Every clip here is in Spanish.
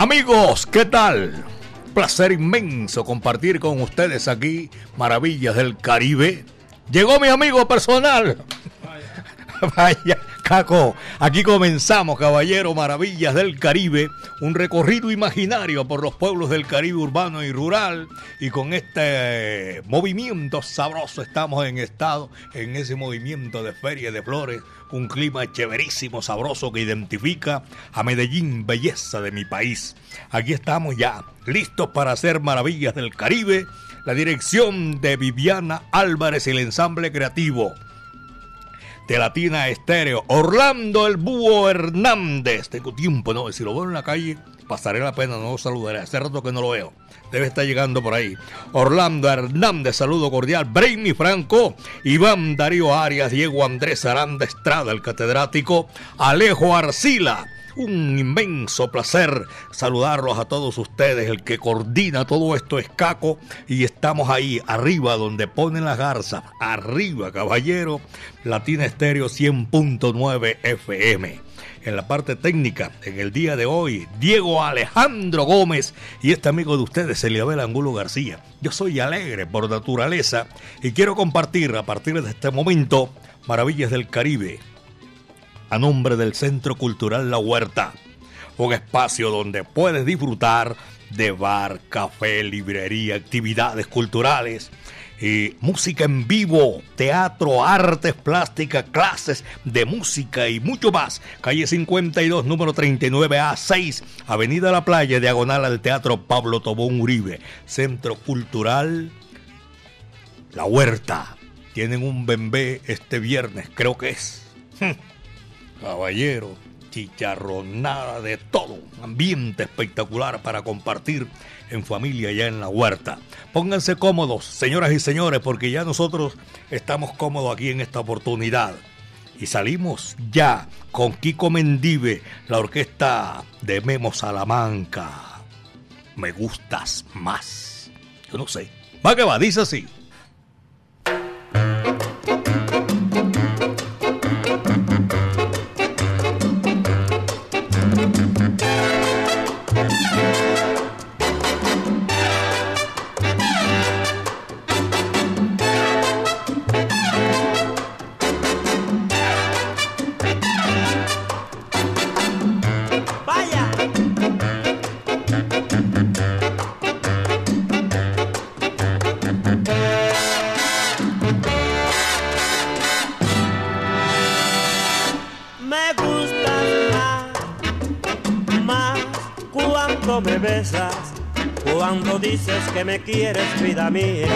Amigos, ¿qué tal? Placer inmenso compartir con ustedes aquí Maravillas del Caribe. Llegó mi amigo personal. Vaya, Caco, aquí comenzamos, caballero, Maravillas del Caribe, un recorrido imaginario por los pueblos del Caribe urbano y rural. Y con este movimiento sabroso estamos en estado, en ese movimiento de feria de flores, un clima chéverísimo, sabroso que identifica a Medellín, belleza de mi país. Aquí estamos ya, listos para hacer Maravillas del Caribe. La dirección de Viviana Álvarez y el ensamble creativo de Latina Estéreo. Orlando el Búho Hernández. Tengo tiempo, ¿no? Si lo veo en la calle, pasaré la pena, no lo saludaré. Hace rato que no lo veo. Debe estar llegando por ahí. Orlando Hernández, saludo cordial. Brainy Franco, Iván Darío Arias, Diego Andrés Aranda Estrada, el catedrático. Alejo Arcila un inmenso placer saludarlos a todos ustedes. El que coordina todo esto es Caco y estamos ahí arriba donde ponen las garzas. Arriba, caballero. Latina Estéreo 100.9 FM en la parte técnica en el día de hoy, Diego Alejandro Gómez y este amigo de ustedes, Eliabel Angulo García. Yo soy alegre por naturaleza y quiero compartir a partir de este momento Maravillas del Caribe, a nombre del Centro Cultural La Huerta, un espacio donde puedes disfrutar de bar, café, librería, actividades culturales, y música en vivo, teatro, artes plásticas, clases de música y mucho más. Calle 52, número 39A6, Avenida La Playa, diagonal al Teatro Pablo Tobón Uribe, Centro Cultural La Huerta. Tienen un bembé este viernes, creo que es. Caballero, chicharronada de todo. Ambiente espectacular para compartir en familia ya en la huerta. Pónganse cómodos, señoras y señores, porque ya nosotros estamos cómodos aquí en esta oportunidad. Y salimos ya con Kiko Mendive, la orquesta de Memo Salamanca. Me gustas más. Yo no sé. Va que va, dice así. Me quieres, vida mía.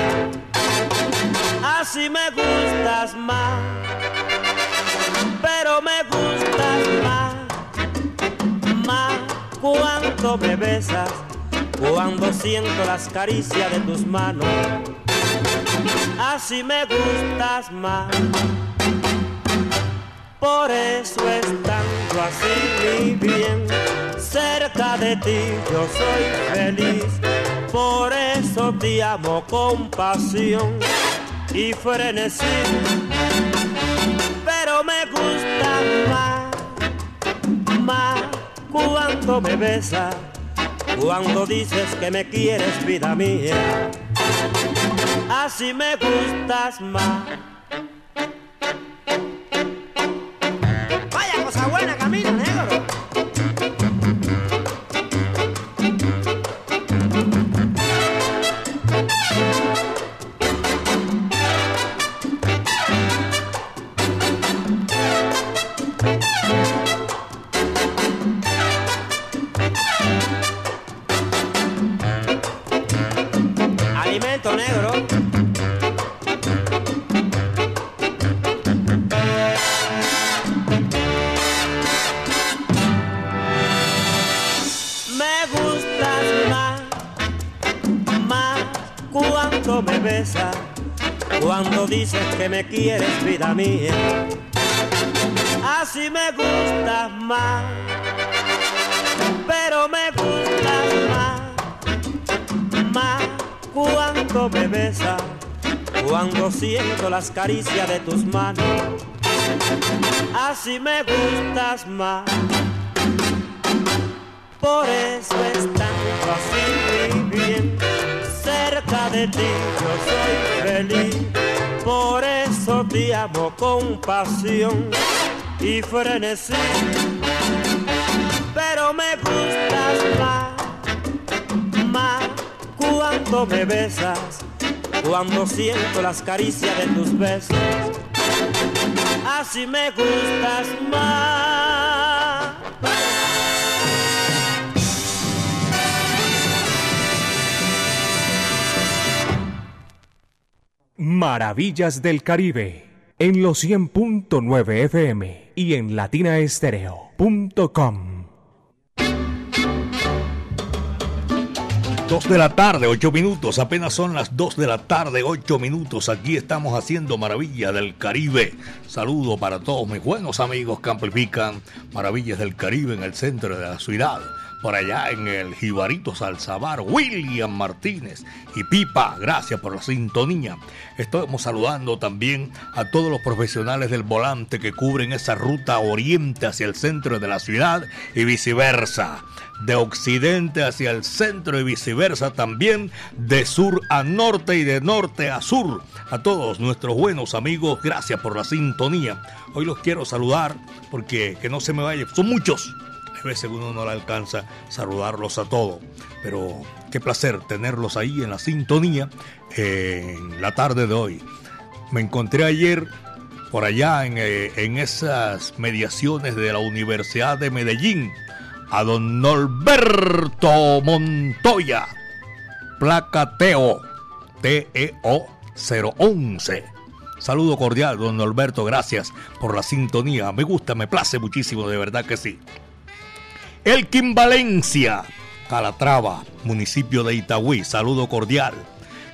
Así me gustas más, pero me gustas más, más cuando me besas, cuando siento las caricias de tus manos. Así me gustas más. Por eso estando así mi bien, cerca de ti yo soy feliz por eso te amo con pasión y frenesí. Pero me gusta más, más cuando me besas, cuando dices que me quieres, vida mía. Así me gustas más. Que me quieres, vida mía. Así me gustas más, pero me gustas más, más cuando me besas, cuando siento las caricias de tus manos. Así me gustas más. Por eso es tanto así bien, cerca de ti yo soy feliz. Por eso te amo con pasión y frenesí. Pero me gustas más, más cuando me besas, cuando siento las caricias de tus besos. Así me gustas más. Maravillas del Caribe en los 100.9 FM y en latinaestereo.com. Dos de la tarde, ocho minutos, apenas son las dos de la tarde, ocho minutos. Aquí estamos haciendo Maravillas del Caribe. Saludo para todos mis buenos amigos que amplifican Maravillas del Caribe en el centro de la ciudad por allá en el Jibarito Salzabar, William Martínez y Pipa, gracias por la sintonía. Estamos saludando también a todos los profesionales del volante que cubren esa ruta oriente hacia el centro de la ciudad y viceversa. De occidente hacia el centro y viceversa también, de sur a norte y de norte a sur. A todos nuestros buenos amigos, gracias por la sintonía. Hoy los quiero saludar porque que no se me vaya, son muchos a veces uno no le alcanza saludarlos a todos, pero qué placer tenerlos ahí en la sintonía en la tarde de hoy. Me encontré ayer por allá en, eh, esas mediaciones de la Universidad de Medellín a don Norberto Montoya, placa TEO, TEO 011. Saludo cordial, don Norberto, gracias por la sintonía. Me gusta, me place muchísimo, de verdad que sí. Elkin Valencia, Calatrava, municipio de Itagüí, saludo cordial.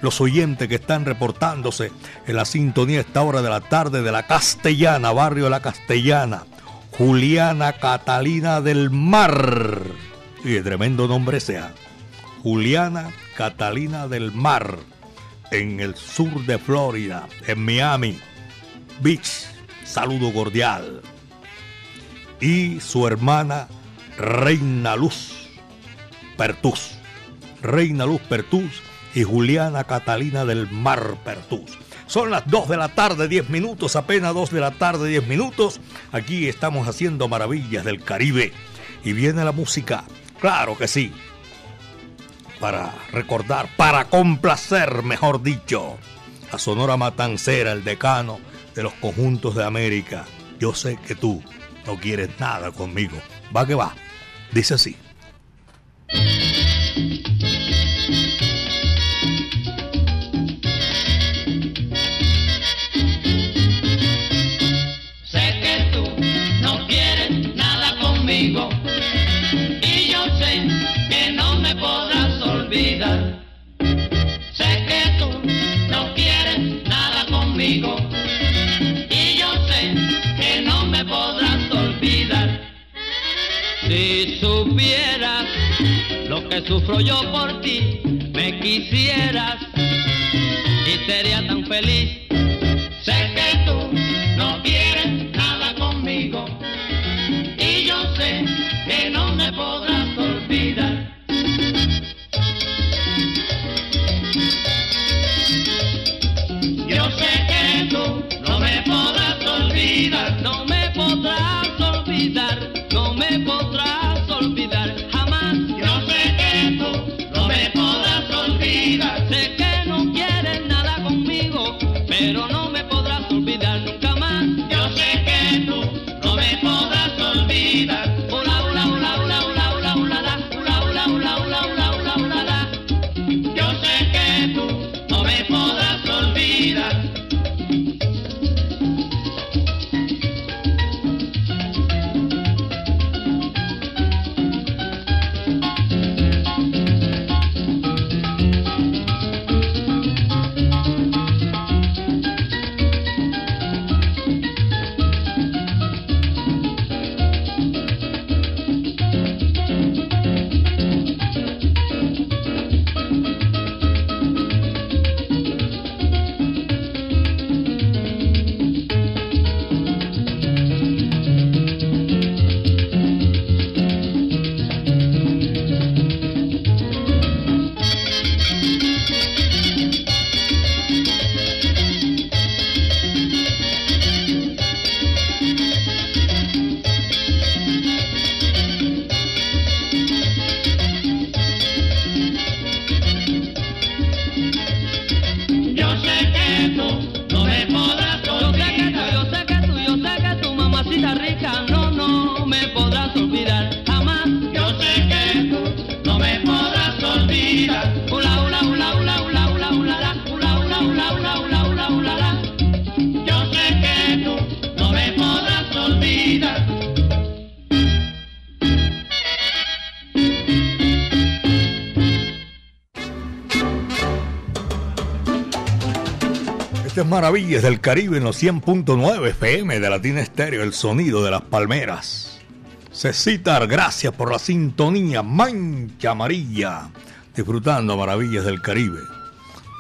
Los oyentes que están reportándose en la sintonía a esta hora de la tarde de la Castellana, barrio de la Castellana, Juliana Catalina del Mar. Y de tremendo nombre sea. Juliana Catalina del Mar, en el sur de Florida, en Miami Beach. Saludo cordial. Y su hermana Reina Luz Pertus. Reina Luz Pertus y Juliana Catalina del Mar Pertus. Son las 2 de la tarde, 10 minutos, apenas 2 de la tarde, 10 minutos. Aquí estamos haciendo maravillas del Caribe. Y viene la música, claro que sí. Para recordar, para complacer, mejor dicho, a Sonora Matancera, el decano de los conjuntos de América. Yo sé que tú no quieres nada conmigo. Va que va. Dice así. Lo que sufro yo por ti, me quisieras y sería tan feliz. Maravillas del Caribe en los 100.9 FM de Latina Estéreo, el sonido de las palmeras. Cecitar, gracias por la sintonía, mancha amarilla, disfrutando Maravillas del Caribe.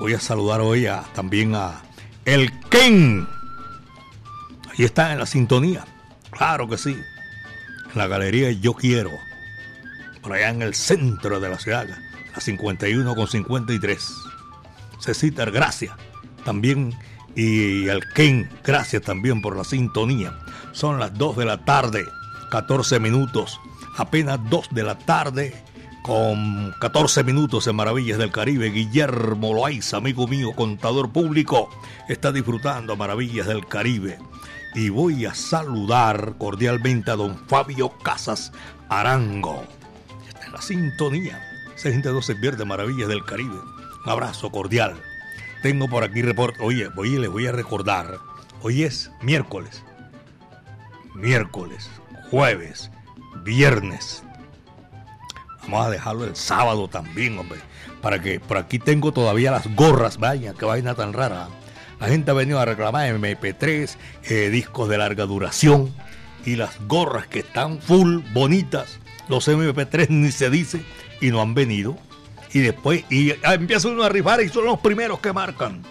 Voy a saludar hoy a- también a El Ken. Ahí está en la sintonía, claro que sí. En la galería Yo Quiero, por allá en el centro de la ciudad, la 51 con 53. Cecitar, gracias. También, y al Ken, gracias también por la sintonía. Son las 2 de la tarde, 14 minutos. Apenas 2 de la tarde, con 14 minutos en Maravillas del Caribe. Guillermo Loaiza, amigo mío, contador público, está disfrutando Maravillas del Caribe. Y voy a saludar cordialmente a don Fabio Casas Arango. Está en la sintonía. 612 Pierde Maravillas del Caribe. Un abrazo cordial. Tengo por aquí reporte. Oye, oye, les voy a recordar. Hoy es miércoles. Miércoles, jueves, viernes. Vamos a dejarlo el sábado también, hombre. Para que por aquí tengo todavía las gorras. Vaya, qué vaina tan rara. La gente ha venido a reclamar MP3, eh, discos de larga duración y las gorras que están full, bonitas. Los MP3 ni se dice y no han venido. Y después y ah, empieza uno a rifar y son los primeros que marcan.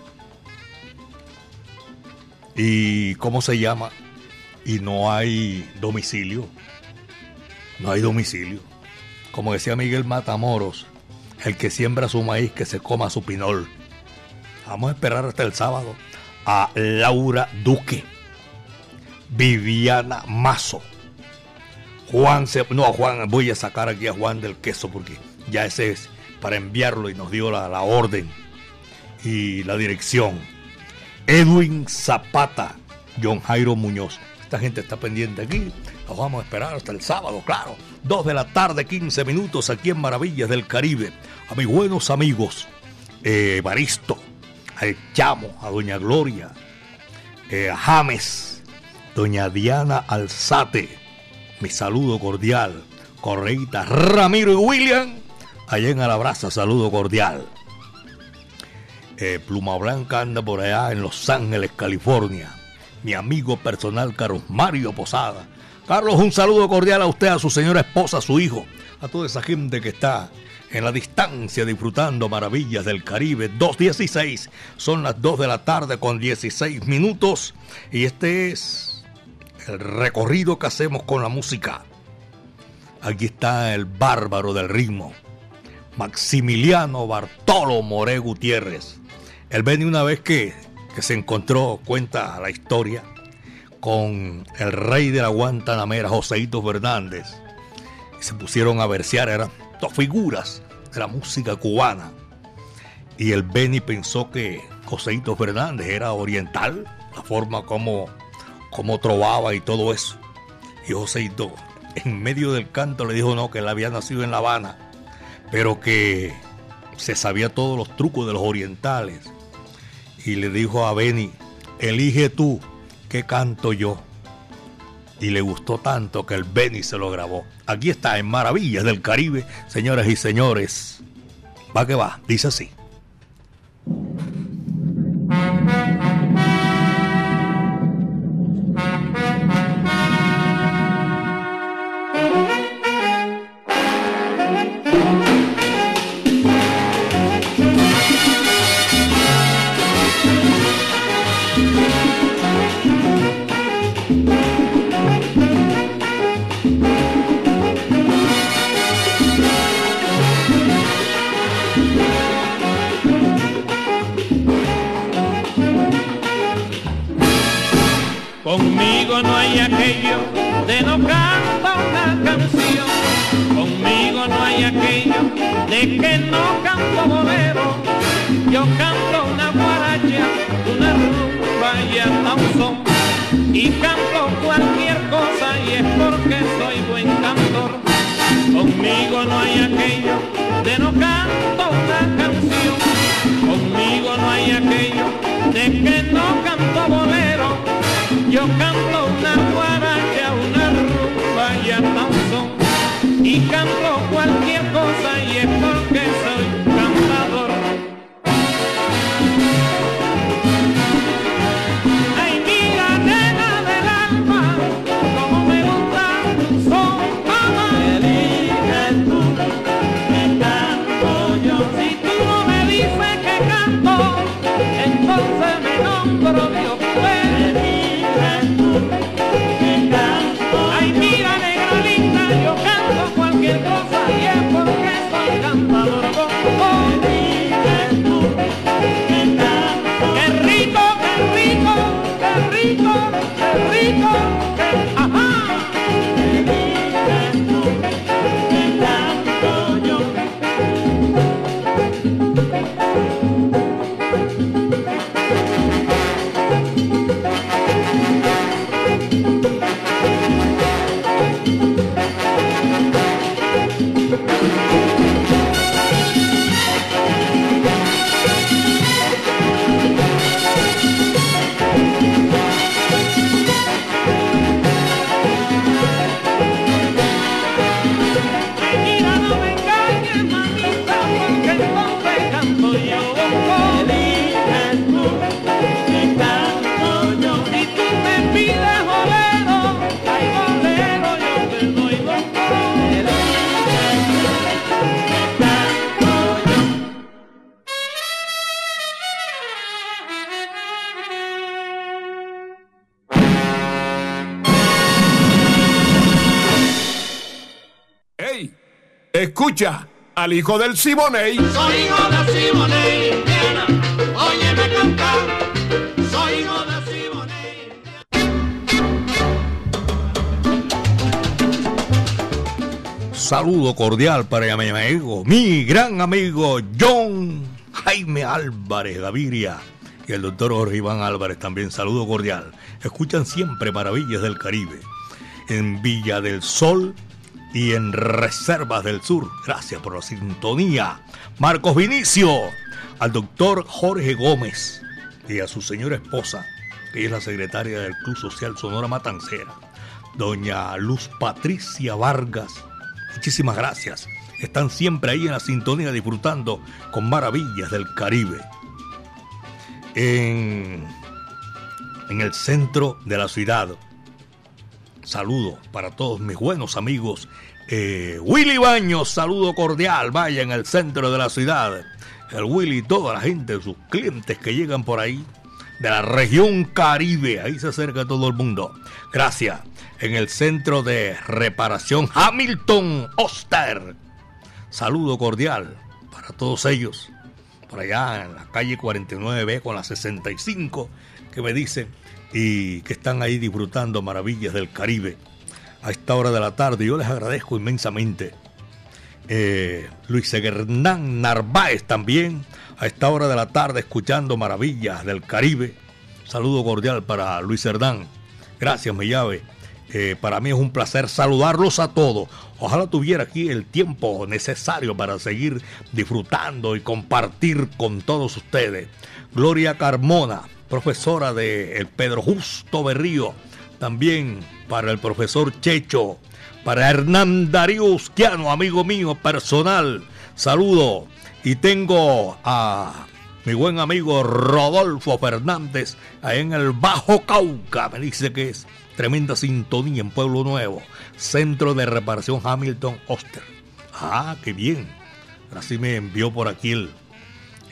¿Y cómo se llama? Y no hay domicilio. No hay domicilio. Como decía Miguel Matamoros, el que siembra su maíz que se coma su pinol. Vamos a esperar hasta el sábado a Laura Duque, Viviana Mazo, Juan, se, no Juan, voy a sacar aquí a Juan del queso porque ya ese es para enviarlo y nos dio la, la orden y la dirección. Edwin Zapata, John Jairo Muñoz. Esta gente está pendiente aquí. Los vamos a esperar hasta el sábado, claro. Dos de la tarde, 15 minutos aquí en Maravillas del Caribe. A mis buenos amigos, eh, Baristo, al Chamo, a Doña Gloria, eh, a James, Doña Diana Alzate. Mi saludo cordial. Correita, Ramiro y William. Allá en Alabraza, saludo cordial. Eh, Pluma Blanca anda por allá en Los Ángeles, California. Mi amigo personal, Carlos Mario Posada. Carlos, un saludo cordial a usted, a su señora esposa, a su hijo, a toda esa gente que está en la distancia disfrutando maravillas del Caribe. 2.16, son las 2 de la tarde con 16 minutos. Y este es el recorrido que hacemos con la música. Aquí está el bárbaro del ritmo. Maximiliano Bartolo More Gutiérrez. Él venía una vez que, que se encontró, cuenta la historia, con el rey de la Guantanamera, Joseito Fernández. Y se pusieron a versear, eran dos figuras de la música cubana. Y el Beni pensó que Joseito Fernández era oriental, la forma como, como trovaba y todo eso. Y Joseito, en medio del canto, le dijo no, que él había nacido en La Habana pero que se sabía todos los trucos de los orientales. Y le dijo a Benny, elige tú qué canto yo. Y le gustó tanto que el Benny se lo grabó. Aquí está en Maravillas del Caribe, señoras y señores. Va que va, dice así. Conmigo no hay aquello de no canto una canción. Conmigo no hay aquello de que no canto bolero. Yo canto una guaracha, una rumba y hasta un son. y canto cualquier cosa y es porque soy buen cantor. Conmigo no hay aquello de no canto una canción. Conmigo no hay aquello de que no canto bolero. Yo canto una guaracha, una rumba y hasta un son. Y canto cualquier cosa y es porque soy Escucha al hijo del Siboney. Soy hijo de Siboney. Óyeme cantar. Soy hijo de Siboney. Saludo cordial para mi amigo, mi gran amigo John Jaime Álvarez Gaviria y el doctor Jorge Iván Álvarez también. Saludo cordial. Escuchan siempre Maravillas del Caribe en Villa del Sol y en Reservas del Sur. Gracias por la sintonía. Marcos Vinicio, al doctor Jorge Gómez y a su señora esposa, que es la secretaria del Club Social Sonora Matancera, doña Luz Patricia Vargas. Muchísimas gracias. Están siempre ahí en la sintonía disfrutando con maravillas del Caribe. En, en el centro de la ciudad, saludo para todos mis buenos amigos. Eh, Willy Baños, saludo cordial, vaya en el centro de la ciudad. El Willy y toda la gente, sus clientes que llegan por ahí, de la región Caribe, ahí se acerca todo el mundo. Gracias. En el centro de reparación Hamilton Oster. Saludo cordial para todos ellos. Por allá en la calle 49B con la 65 que me dicen y que están ahí disfrutando maravillas del Caribe a esta hora de la tarde. Yo les agradezco inmensamente. Eh, Luis Hernán Narváez también a esta hora de la tarde escuchando maravillas del Caribe. Saludo cordial para Luis Hernán. Gracias, mi llave. Eh, para mí es un placer saludarlos a todos. Ojalá tuviera aquí el tiempo necesario para seguir disfrutando y compartir con todos ustedes. Gloria Carmona, profesora de el Pedro Justo Berrío, también para el profesor Checho, para Hernán Darío Usquiano, amigo mío personal, saludo. Y tengo a mi buen amigo Rodolfo Fernández, ahí en el Bajo Cauca, me dice que es tremenda sintonía en Pueblo Nuevo, Centro de Reparación Hamilton Oster. Ah, qué bien. Así me envió por aquí el,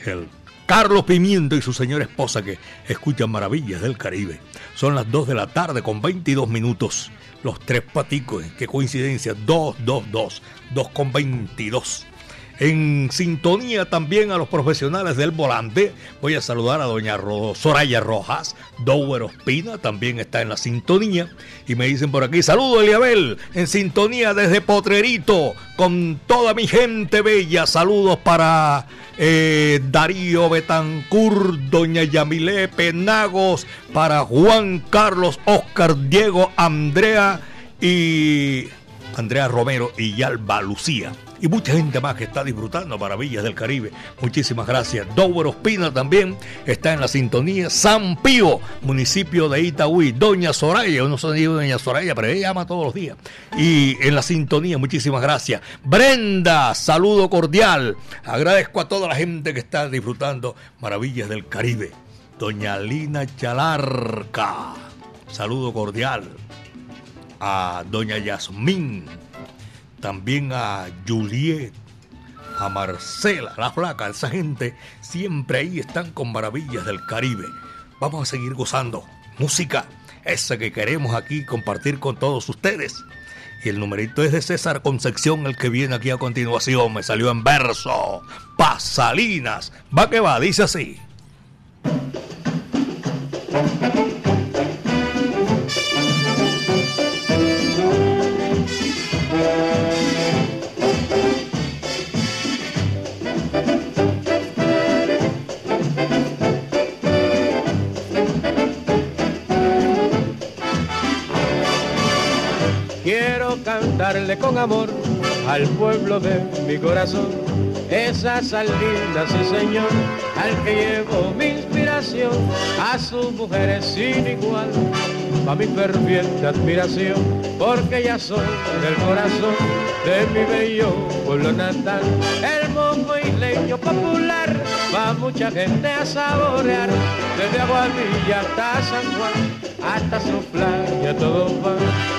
el Carlos Pimiento y su señora esposa que escuchan maravillas del Caribe. Son las 2 de la tarde con 22 minutos. Los tres paticos, qué coincidencia, 2, 2, 2, 2 con 22. En sintonía también a los profesionales del volante. Voy a saludar a doña Soraya Rojas. Dower Ospina también está en la sintonía. Y me dicen por aquí, saludo Eliabel, en sintonía desde Potrerito, con toda mi gente bella. Saludos para eh, Darío Betancur, doña Yamilé Penagos, para Juan Carlos, Oscar, Diego, Andrea y Andrea Romero y Yalba Lucía y mucha gente más que está disfrutando Maravillas del Caribe. Muchísimas gracias. Dover Ospina también está en la sintonía. San Pío, municipio de Itaúí. Doña Soraya, uno se dice Doña Soraya, pero ella llama todos los días. Y en la sintonía, muchísimas gracias. Brenda, saludo cordial. Agradezco a toda la gente que está disfrutando Maravillas del Caribe. Doña Lina Chalarca, saludo cordial. A Doña Yasmín también a Juliet, a Marcela, la flaca, esa gente siempre ahí están con maravillas del Caribe. Vamos a seguir gozando música, esa que queremos aquí compartir con todos ustedes. Y el numerito es de César Concepción, el que viene aquí a continuación. Me salió en verso. Pasalinas. Va que va, dice así. Con amor al pueblo de mi corazón. Esa salida, sí señor, al que llevo mi inspiración, a sus mujeres sin igual, a mi ferviente admiración, porque ya son del corazón de mi bello pueblo natal, el mongo leño popular, va mucha gente a saborear, desde Aguadilla hasta San Juan, hasta su playa, todo va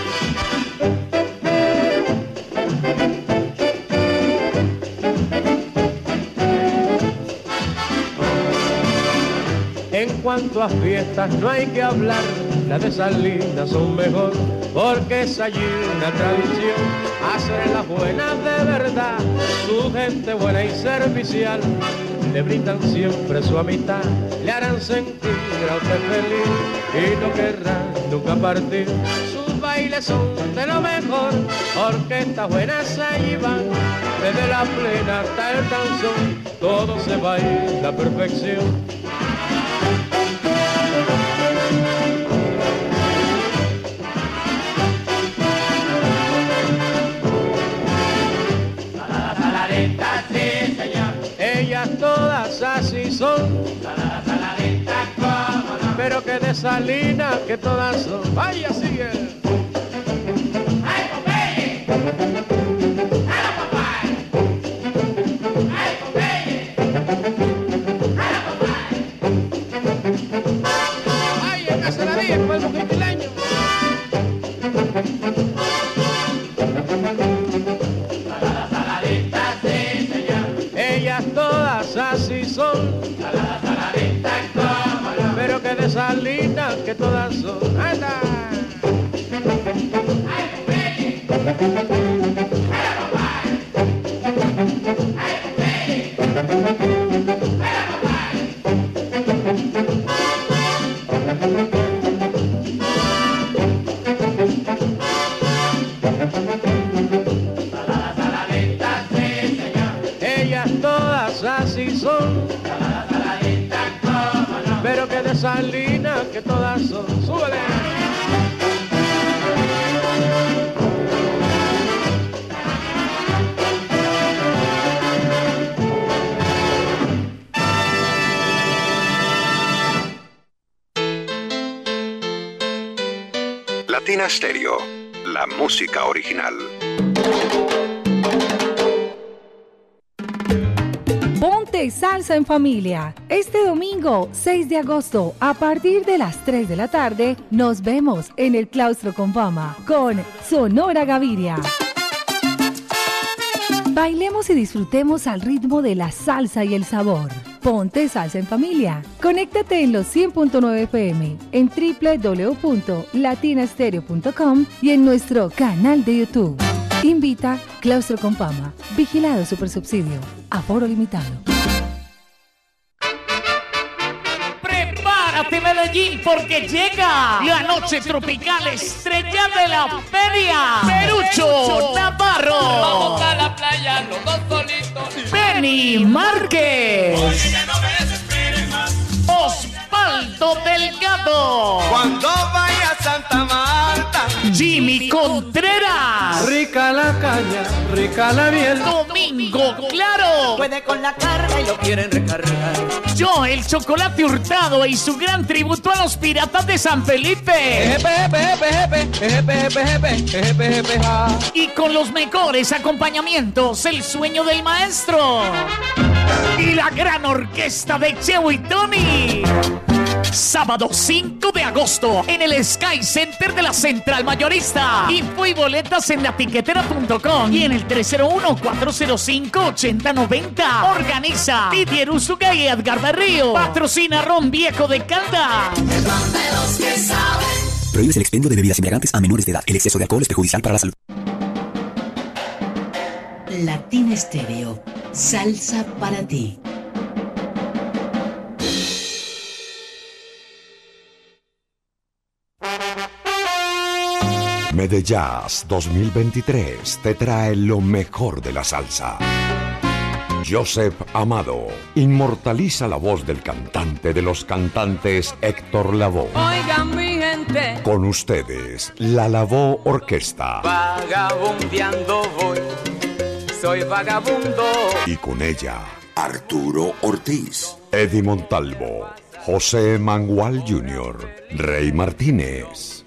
cuanto a fiestas no hay que hablar, las de Salinas son mejor, porque es allí una tradición, hacer las buenas de verdad, su gente buena y servicial, le brindan siempre su amistad, le harán sentir a usted feliz y no querrá nunca partir. Sus bailes son de lo mejor, orquestas buenas allí van, desde la plena hasta el danzón, todo se baila a perfección Pero que de salina que todas son. Vaya, sigue. salinas Familia. Este domingo, 6 de agosto, a partir de las 3 de la tarde, nos vemos en el Claustro con Fama con Sonora Gaviria. Bailemos y disfrutemos al ritmo de la salsa y el sabor. Ponte salsa en familia. Conéctate en los 100.9 FM, en www.latinastereo.com y en nuestro canal de YouTube. Invita Claustro con Fama. Vigilado Supersubsidio. Aforo limitado. Prepárate Medellín porque llega la noche tropical estrella de la feria. Perucho Navarro. Vamos a la playa los dos solitos. Benny Márquez. Oye, que no me desesperes más. Osvaldo Delgado. Cuando vaya a Santa Marta. Jimmy Contreras. Rica la caña, rica la miel. Domingo Claro. Puede con la carga y lo quieren recargar. Yo, el chocolate hurtado y su gran tributo a los piratas de San Felipe. Y con los mejores acompañamientos, el sueño del maestro. Y la gran orquesta de Cheo y Tony. Sábado 5 de agosto en el Sky Center de la Central Mayorista. Info y boletas en latiquetera.com y en el 301-405-8090. Organiza Didier Usuga y Edgar Berrío. Patrocina Ron Viejo de Caldas. Prohíbes el expendio de bebidas embriagantes a menores de edad. El exceso de alcohol es perjudicial para la salud. Latina Estéreo. Salsa para ti. Medellas 2023 te trae lo mejor de la salsa. Joseph Amado inmortaliza la voz del cantante de los cantantes Héctor Lavoe. Oigan mi gente. Con ustedes, la Lavoe Orquesta. Vagabundeando voy. Soy vagabundo. Y con ella, Arturo Ortiz, Eddie Montalvo, José Mangual Jr., Rey Martínez,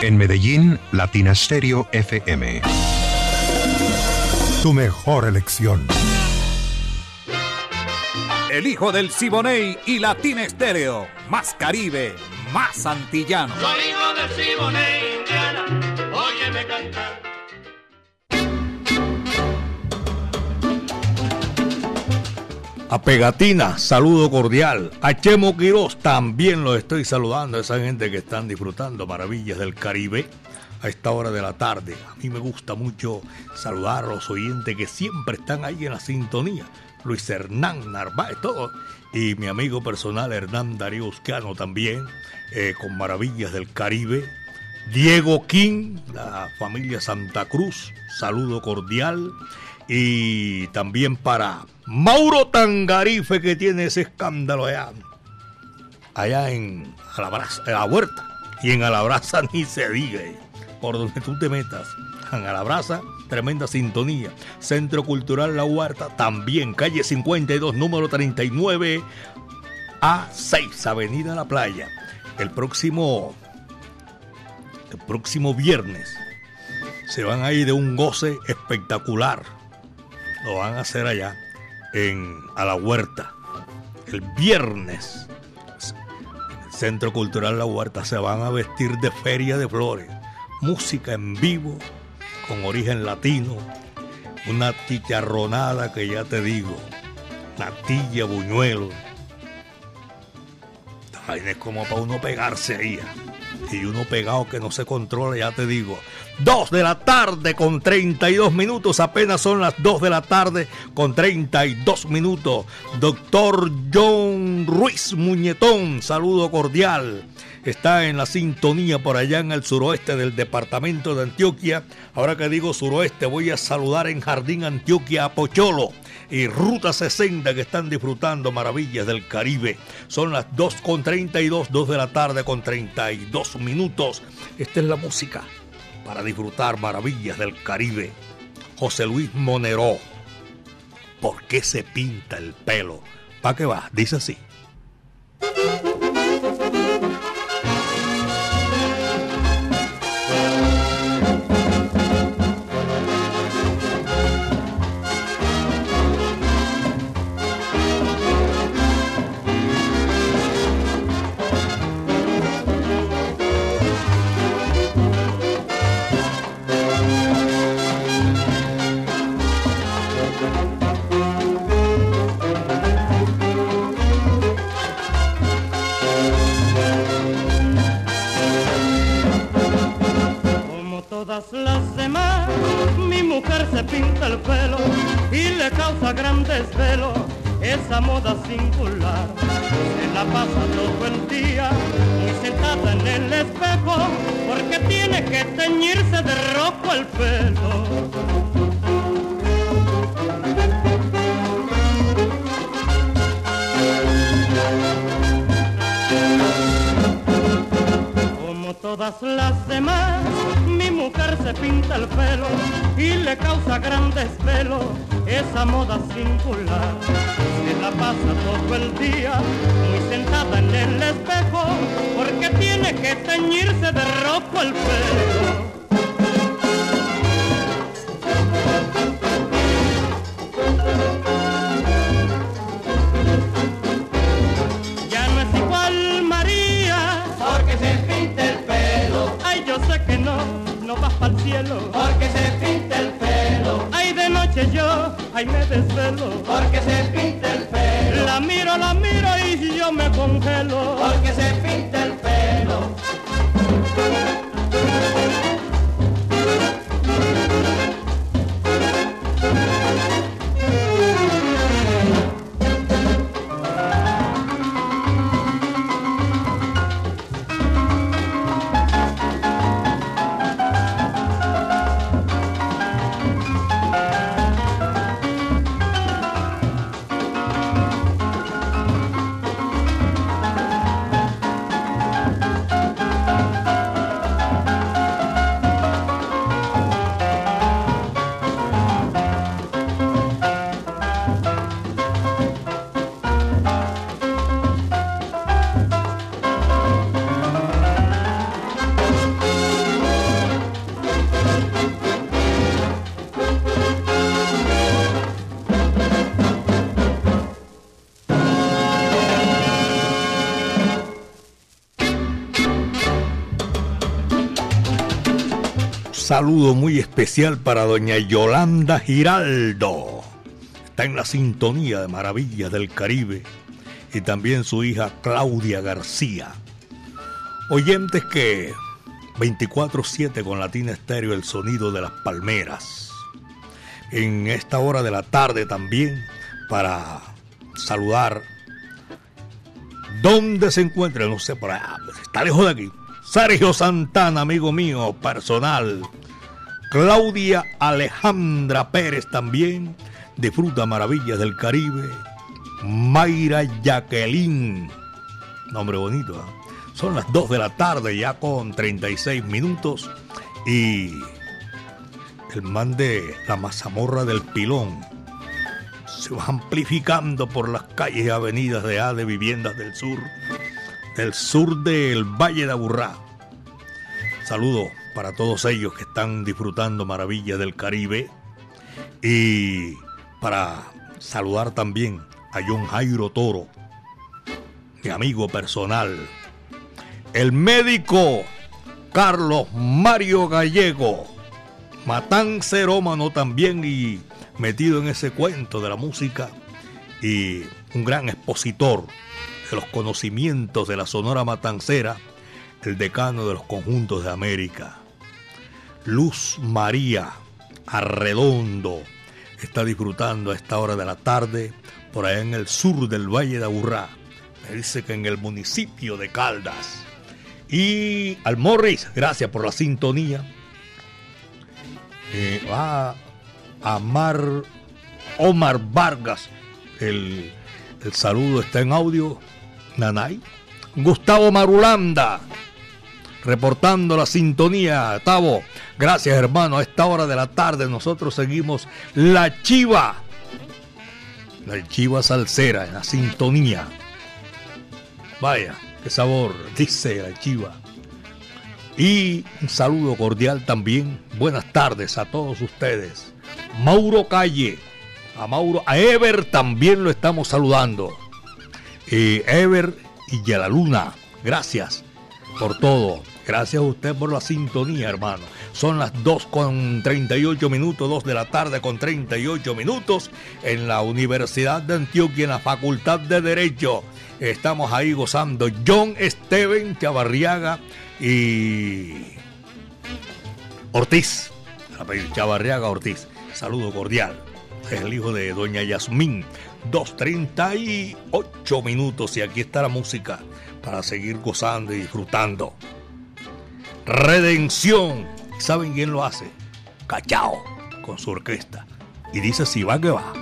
En Medellín, Latina Stereo FM. Tu mejor elección. El hijo del Siboney y Latina Estéreo. Más Caribe, más antillano. Soy hijo del Siboney, A Pegatina, saludo cordial. A Chemo Quirós también los estoy saludando. A esa gente que están disfrutando maravillas del Caribe a esta hora de la tarde. A mí me gusta mucho saludar a los oyentes que siempre están ahí en la sintonía. Luis Hernán Narváez, todo. Y mi amigo personal Hernán Darío Uscano también, eh, con maravillas del Caribe. Diego King, la familia Santa Cruz, saludo cordial. Y también para Mauro Tangarife, que tiene ese escándalo allá, allá en Alabraza, la huerta. Y en Alabraza ni se diga, por donde tú te metas. En Alabraza, tremenda sintonía. Centro Cultural La Huerta, también, calle 52, número 39, A6, Avenida La Playa. El próximo, el próximo viernes se van a ir de un goce espectacular. Lo van a hacer allá en a la huerta. El viernes, el Centro Cultural La Huerta se van a vestir de feria de flores, música en vivo con origen latino, una chicharronada que ya te digo, natilla, buñuelo. Ay, es como para uno pegarse ahí. Y uno pegado que no se controla, ya te digo. 2 de la tarde con 32 minutos. Apenas son las 2 de la tarde con 32 minutos. Doctor John Ruiz Muñetón, saludo cordial. Está en la sintonía por allá en el suroeste del departamento de Antioquia. Ahora que digo suroeste, voy a saludar en Jardín Antioquia a Pocholo y Ruta 60 que están disfrutando maravillas del Caribe. Son las 2 con 32, 2 de la tarde con 32 minutos. Esta es la música para disfrutar maravillas del Caribe. José Luis Monero. ¿Por qué se pinta el pelo? ¿Para qué va? Dice así. se pinta el pelo y le causa gran desvelo esa moda singular. Se la pasa todo el día muy sentada en el espejo porque tiene que teñirse de rojo el pelo. como todas las demás mujer se pinta el pelo y le causa gran desvelo esa moda singular. Se la pasa todo el día muy sentada en el espejo porque tiene que teñirse de rojo el pelo. Ay, me desvelo. Porque se pide saludo muy especial para doña Yolanda Giraldo. Está en la sintonía de Maravillas del Caribe. Y también su hija Claudia García. Oyentes que 24-7 con Latina Estéreo, el sonido de las palmeras. En esta hora de la tarde también para saludar. ¿Dónde se encuentra? No sé, por allá. Está lejos de aquí. Sergio Santana, amigo mío, personal. Claudia Alejandra Pérez también, disfruta Maravillas del Caribe. Mayra Jacqueline, nombre bonito. ¿eh? Son las 2 de la tarde ya con 36 minutos y el man de la mazamorra del pilón se va amplificando por las calles y avenidas de A de Viviendas del Sur del sur del Valle de Aburrá. Saludo para todos ellos que están disfrutando maravillas del Caribe y para saludar también a John Jairo Toro, mi amigo personal, el médico Carlos Mario Gallego, matán serómano también y metido en ese cuento de la música y un gran expositor de los conocimientos de la Sonora Matancera, el decano de los conjuntos de América. Luz María Arredondo está disfrutando a esta hora de la tarde por allá en el sur del Valle de Aburrá. Me dice que en el municipio de Caldas. Y al Morris, gracias por la sintonía. Eh, a Amar Omar Vargas, el, el saludo está en audio. Nanay. Gustavo Marulanda, reportando la sintonía. Tavo, gracias hermano. A esta hora de la tarde nosotros seguimos La Chiva. La Chiva Salsera en la sintonía. Vaya, qué sabor, dice La Chiva. Y un saludo cordial también. Buenas tardes a todos ustedes. Mauro Calle. A Mauro, a Ever también lo estamos saludando. Eh, Ever y a la Luna, gracias por todo. Gracias a usted por la sintonía, hermano. Son las 2 con 38 minutos, 2 de la tarde con 38 minutos en la Universidad de Antioquia, en la Facultad de Derecho. Estamos ahí gozando. John Steven Chavarriaga y Ortiz. Chavarriaga Ortiz. Saludo cordial. Es el hijo de doña Yasmín. 2.38 minutos y aquí está la música para seguir gozando y disfrutando. Redención. ¿Saben quién lo hace? Cachao, con su orquesta. Y dice si va que va.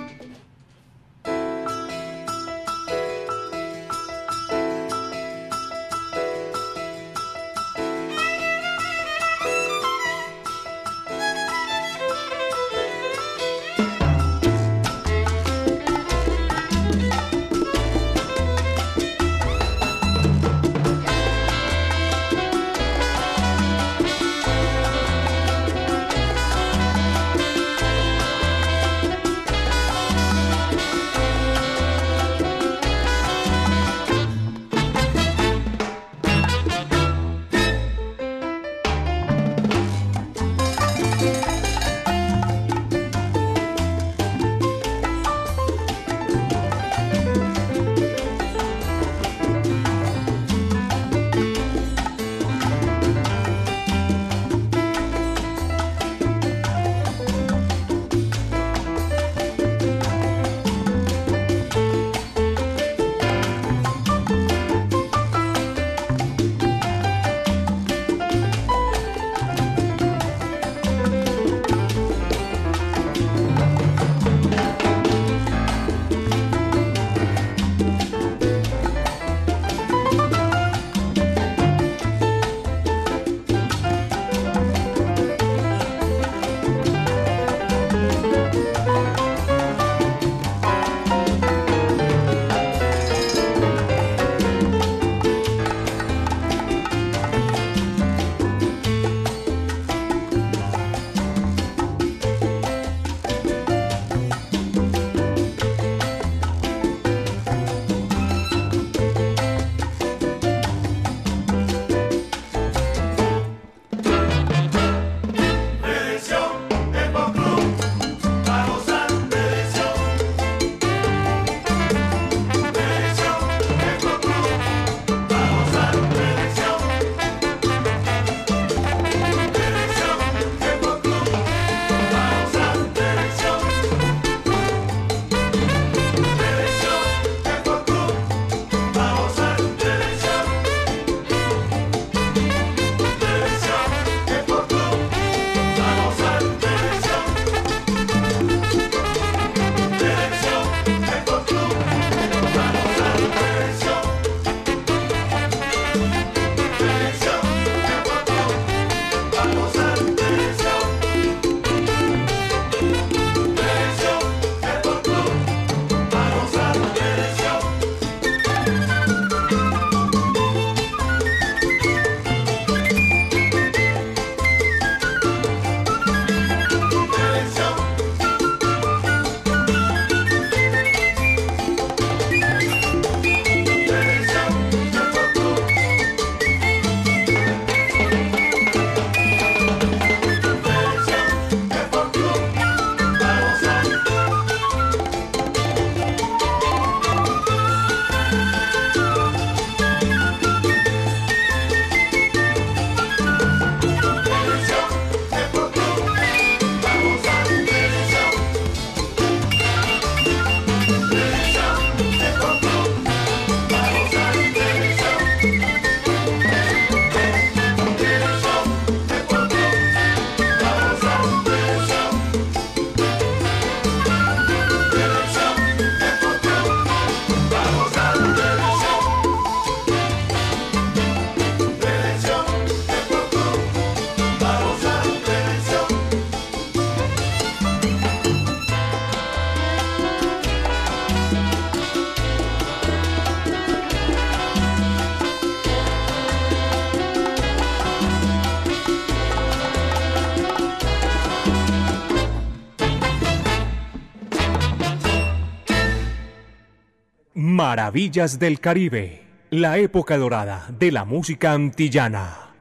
Maravillas del Caribe, la época dorada de la música antillana.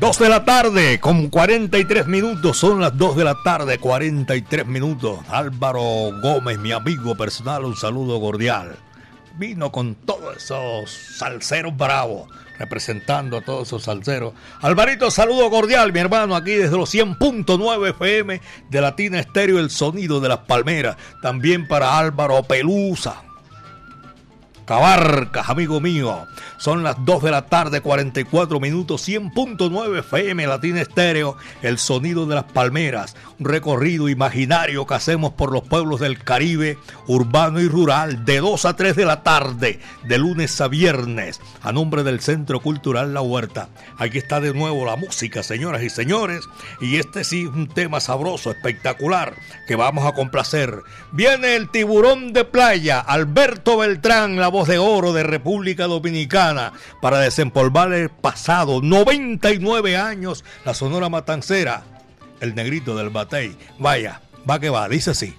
Dos de la tarde con 43 minutos. Son las 2 de la tarde, 43 minutos. Álvaro Gómez, mi amigo personal, un saludo cordial. Vino con todos esos salseros bravos, representando a todos esos salseros. Alvarito, saludo cordial, mi hermano, aquí desde los 100.9 FM de Latina Estéreo, el sonido de las palmeras. También para Álvaro Pelusa, Cabarcas, amigo mío. Son las 2 de la tarde, 44 minutos, 100.9 FM Latina Estéreo, el sonido de las palmeras, un recorrido imaginario que hacemos por los pueblos del Caribe, urbano y rural, de 2 a 3 de la tarde, de lunes a viernes, a nombre del Centro Cultural La Huerta. Aquí está de nuevo la música, señoras y señores, y este sí es un tema sabroso, espectacular, que vamos a complacer. Viene el tiburón de playa, Alberto Beltrán, la voz de oro de República Dominicana para desempolvar el pasado. 99 años, la Sonora Matancera, el negrito del Batey. Vaya, va que va, dice así.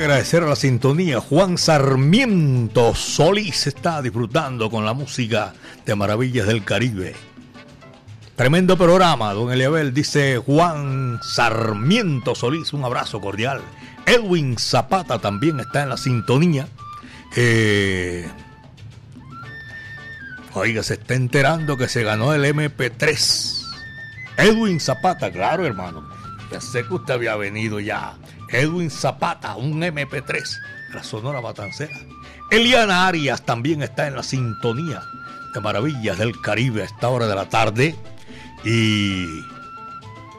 Agradecer la sintonía. Juan Sarmiento Solís está disfrutando con la música de Maravillas del Caribe. Tremendo programa, don Eliabel, dice Juan Sarmiento Solís. Un abrazo cordial. Edwin Zapata también está en la sintonía. Eh, oiga, se está enterando que se ganó el MP3. Edwin Zapata, claro, hermano. Ya sé que usted había venido ya. Edwin Zapata, un MP3 de la Sonora Matancera. Eliana Arias también está en la sintonía de Maravillas del Caribe a esta hora de la tarde. Y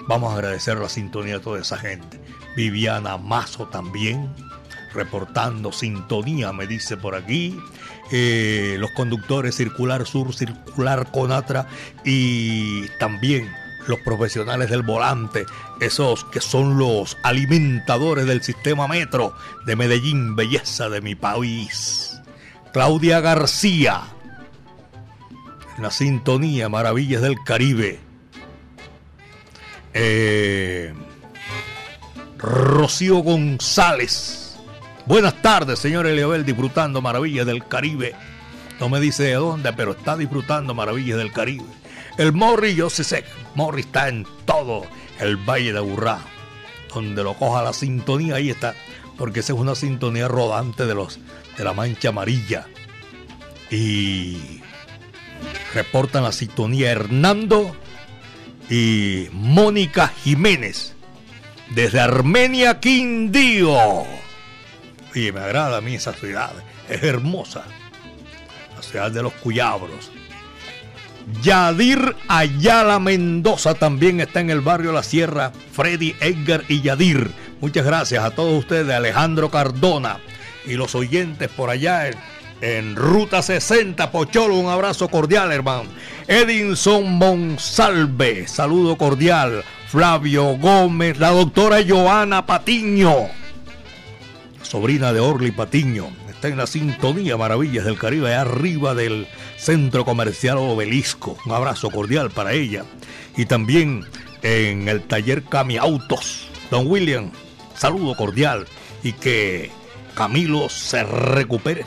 vamos a agradecer la sintonía de toda esa gente. Viviana Mazo también, reportando sintonía, me dice por aquí. Eh, los conductores Circular Sur, Circular Conatra y también los profesionales del volante, esos que son los alimentadores del sistema metro de Medellín, belleza de mi país. Claudia García, en la sintonía Maravillas del Caribe. Eh, Rocío González. Buenas tardes, señor Eliabel, disfrutando Maravillas del Caribe. No me dice de dónde, pero está disfrutando Maravillas del Caribe. El Morri, yo sé, Morri está en todo el Valle de Aburrá. Donde lo coja la sintonía, ahí está. Porque esa es una sintonía rodante de los de la mancha amarilla. Y reportan la sintonía Hernando y Mónica Jiménez desde Armenia Quindío. Y me agrada a mí esa ciudad, es hermosa. La ciudad de los Cuyabros. Yadir Ayala Mendoza también está en el barrio La Sierra. Freddy, Edgar y Yadir. Muchas gracias a todos ustedes, Alejandro Cardona y los oyentes por allá en, Ruta 60, Pocholo. Un abrazo cordial, hermano. Edinson Monsalve, saludo cordial. Flavio Gómez, la doctora Joana Patiño, sobrina de Orly Patiño, está en la sintonía Maravillas del Caribe, arriba del Centro Comercial Obelisco. Un abrazo cordial para ella. Y también en el taller Cami Autos, Don William, saludo cordial. Y que Camilo se recupere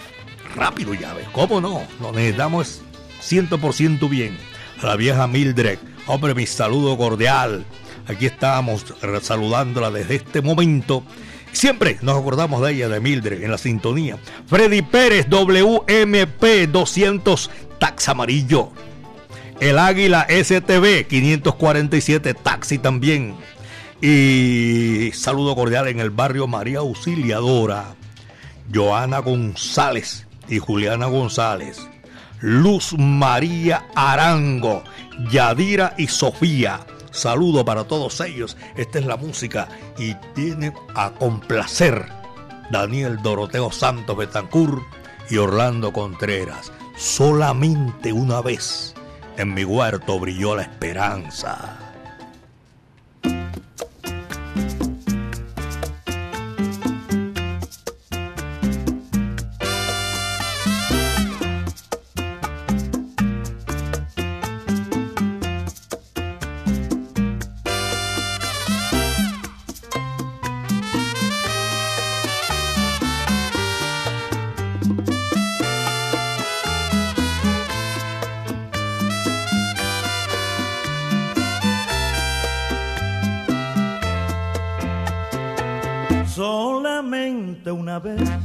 rápido, ya ves. ¿Cómo no? Lo necesitamos 100% bien. A la vieja Mildred, hombre, mi saludo cordial. Aquí estamos saludándola desde este momento. Siempre nos acordamos de ella, de Mildred, en la sintonía. Freddy Pérez, WMP 200, tax amarillo. El Águila STV 547, taxi también. Y saludo cordial en el barrio María Auxiliadora. Joana González y Juliana González. Luz María Arango, Yadira y Sofía. Saludo para todos ellos. Esta es la música y tiene a complacer Daniel Doroteo Santos Betancur y Orlando Contreras. Solamente una vez en mi huerto brilló la esperanza. Una vez.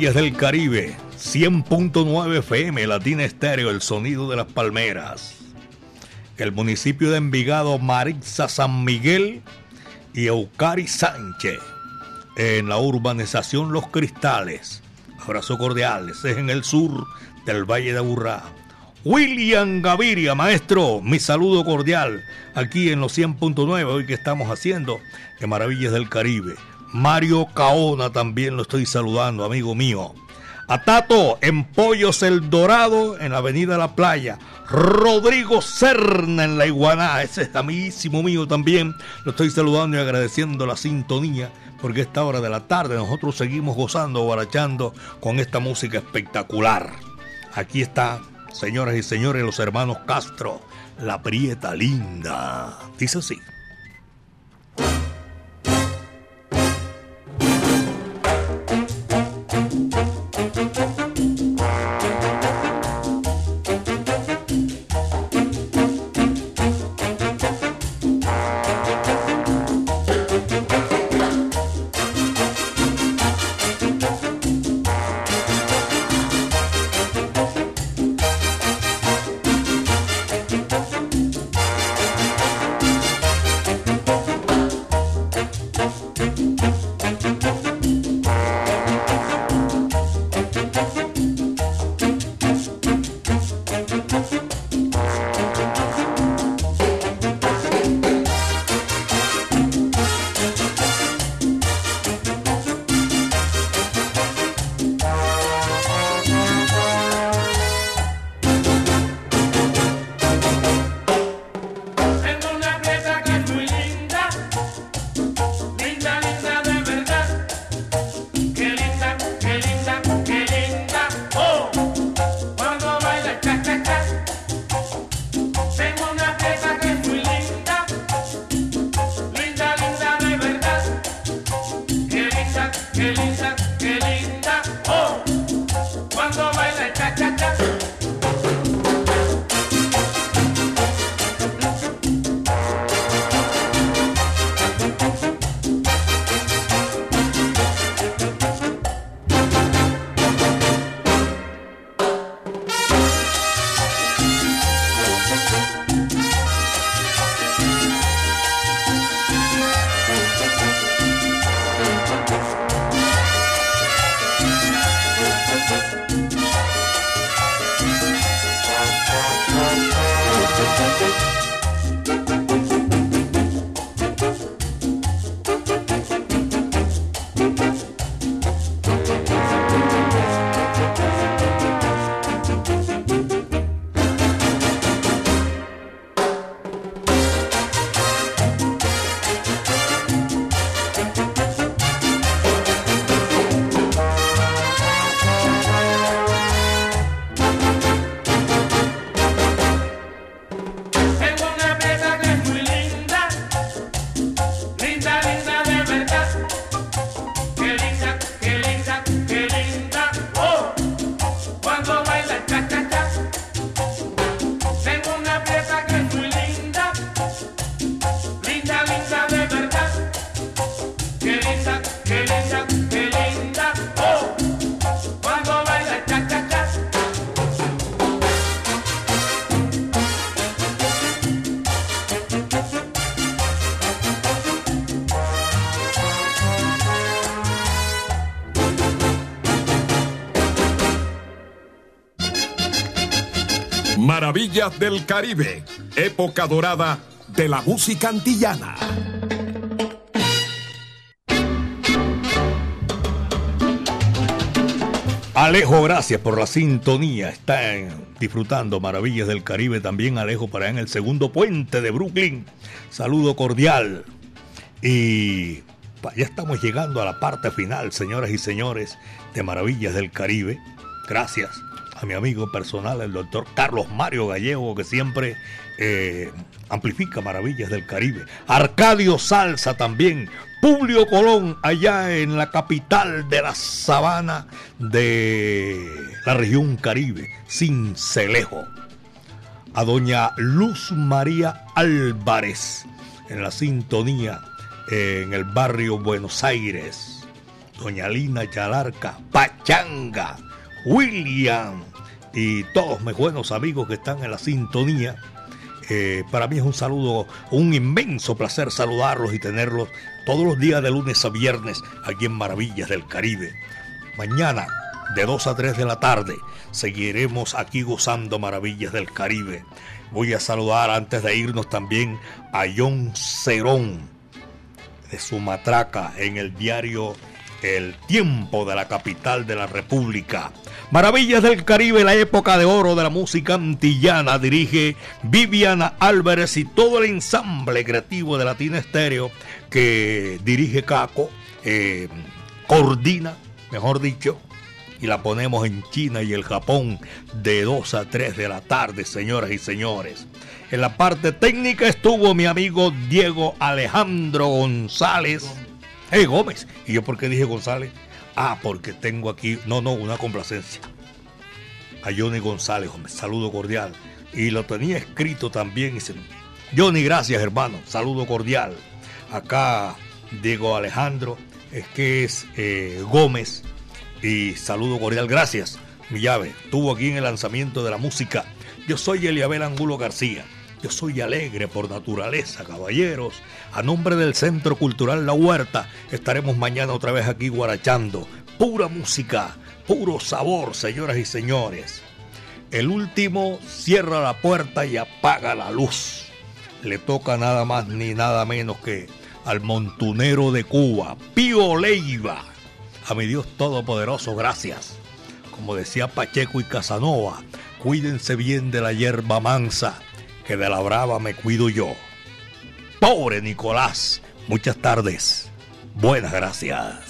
Maravillas del Caribe, 100.9 FM, Latina Estéreo, el sonido de las palmeras. El municipio de Envigado, Marixa San Miguel y Eucari Sánchez. En la urbanización Los Cristales. Abrazo cordial, es en el sur del Valle de Aburrá. William Gaviria, maestro, mi saludo cordial aquí en los 100.9, hoy que estamos haciendo de Maravillas del Caribe. Mario Caona también lo estoy saludando, amigo mío. A Tato en Pollos El Dorado en la Avenida La Playa. Rodrigo Serna en la Iguaná, ese es amiguísimo mío también. Lo estoy saludando y agradeciendo la sintonía porque a esta hora de la tarde nosotros seguimos gozando, barachando con esta música espectacular. Aquí está, señoras y señores, los hermanos Castro, la prieta linda. Dice así. Maravillas del Caribe, época dorada de la música antillana. Alejo, gracias por la sintonía. Están disfrutando Maravillas del Caribe también. Alejo para en el segundo puente de Brooklyn. Saludo cordial. Y ya estamos llegando a la parte final, señoras y señores, de Maravillas del Caribe. Gracias a mi amigo personal, el doctor Carlos Mario Gallego, que siempre eh, amplifica Maravillas del Caribe. Arcadio Salsa también. Publio Colón, allá en la capital de la sabana de la región Caribe, Cincelejo. A doña Luz María Álvarez, en la sintonía eh, en el barrio Buenos Aires. Doña Lina Yalarca, Pachanga, William y todos mis buenos amigos que están en la sintonía. Eh, para mí es un saludo, un inmenso placer saludarlos y tenerlos todos los días de lunes a viernes aquí en Maravillas del Caribe. Mañana, de 2 a 3 de la tarde, seguiremos aquí gozando Maravillas del Caribe. Voy a saludar antes de irnos también a John Cerón de su matraca en el diario El Tiempo de la capital de la República. Maravillas del Caribe, la época de oro de la música antillana, dirige Viviana Álvarez y todo el ensamble creativo de Latina Estéreo que dirige Caco, eh, coordina, mejor dicho, y la ponemos en China y el Japón de 2 a 3 de la tarde, señoras y señores. En la parte técnica estuvo mi amigo Diego Alejandro González. Hey, Gómez. ¿Y yo por qué dije González? Ah, porque tengo aquí, no, no, una complacencia. A Johnny González, hombre, saludo cordial. Y lo tenía escrito también. Dice, Johnny, gracias, hermano. Saludo cordial. Acá Diego Alejandro, es que es eh, Gómez. Y saludo cordial, gracias. Mi llave, estuvo aquí en el lanzamiento de la música. Yo soy Eliabel Angulo García. Yo soy alegre por naturaleza, caballeros. A nombre del Centro Cultural La Huerta, estaremos mañana otra vez aquí guarachando. Pura música, puro sabor, señoras y señores. El último cierra la puerta y apaga la luz. Le toca nada más ni nada menos que al montunero de Cuba, Pío Leiva. A mi Dios Todopoderoso, gracias. Como decía Pacheco y Casanova, cuídense bien de la hierba mansa, que de la brava me cuido yo. Pobre Nicolás, muchas tardes. Buenas gracias.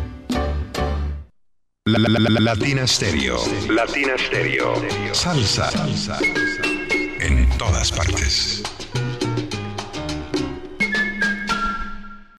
La, la, la, la- Latina Stereo. Latina Stereo. Salsa. Salsa. En todas partes.